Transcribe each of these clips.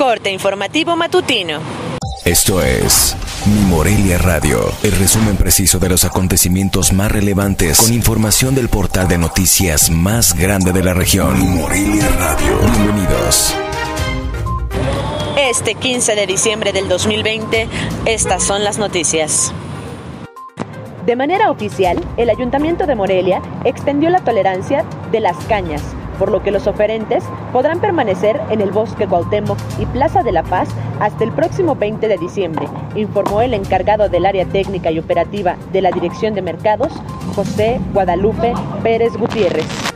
Corte informativo matutino. Esto es Mi Morelia Radio, el resumen preciso de los acontecimientos más relevantes con información del portal de noticias más grande de la región. Mi Morelia Radio. Bienvenidos. Este 15 de diciembre del 2020, estas son las noticias. De manera oficial, el Ayuntamiento de Morelia extendió la tolerancia de las cañas por lo que los oferentes podrán permanecer en el Bosque Cuauhtémoc y Plaza de la Paz hasta el próximo 20 de diciembre, informó el encargado del área técnica y operativa de la Dirección de Mercados, José Guadalupe Pérez Gutiérrez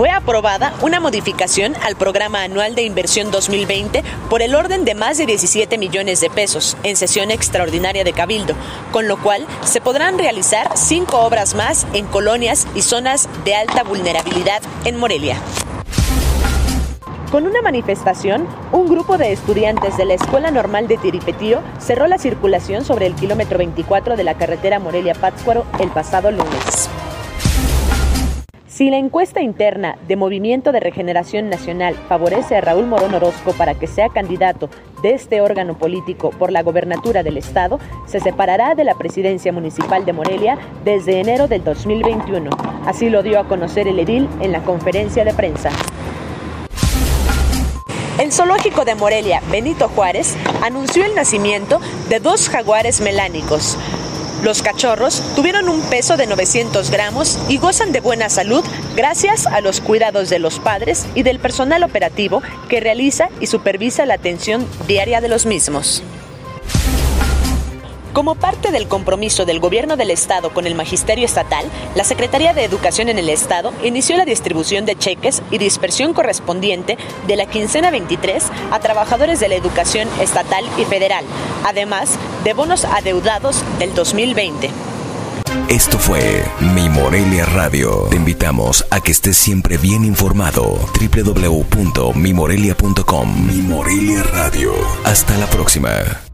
fue aprobada una modificación al programa anual de inversión 2020 por el orden de más de 17 millones de pesos en sesión extraordinaria de Cabildo, con lo cual se podrán realizar cinco obras más en colonias y zonas de alta vulnerabilidad en Morelia. Con una manifestación, un grupo de estudiantes de la Escuela Normal de Tiripetío cerró la circulación sobre el kilómetro 24 de la carretera Morelia-Pátzcuaro el pasado lunes. Si la encuesta interna de Movimiento de Regeneración Nacional favorece a Raúl Morón Orozco para que sea candidato de este órgano político por la gobernatura del Estado, se separará de la presidencia municipal de Morelia desde enero del 2021. Así lo dio a conocer el edil en la conferencia de prensa. El zoológico de Morelia, Benito Juárez, anunció el nacimiento de dos jaguares melánicos. Los cachorros tuvieron un peso de 900 gramos y gozan de buena salud gracias a los cuidados de los padres y del personal operativo que realiza y supervisa la atención diaria de los mismos. Como parte del compromiso del gobierno del Estado con el Magisterio Estatal, la Secretaría de Educación en el Estado inició la distribución de cheques y dispersión correspondiente de la quincena 23 a trabajadores de la educación estatal y federal, además de bonos adeudados del 2020. Esto fue Mi Morelia Radio. Te invitamos a que estés siempre bien informado. www.mimorelia.com Mi Morelia Radio. Hasta la próxima.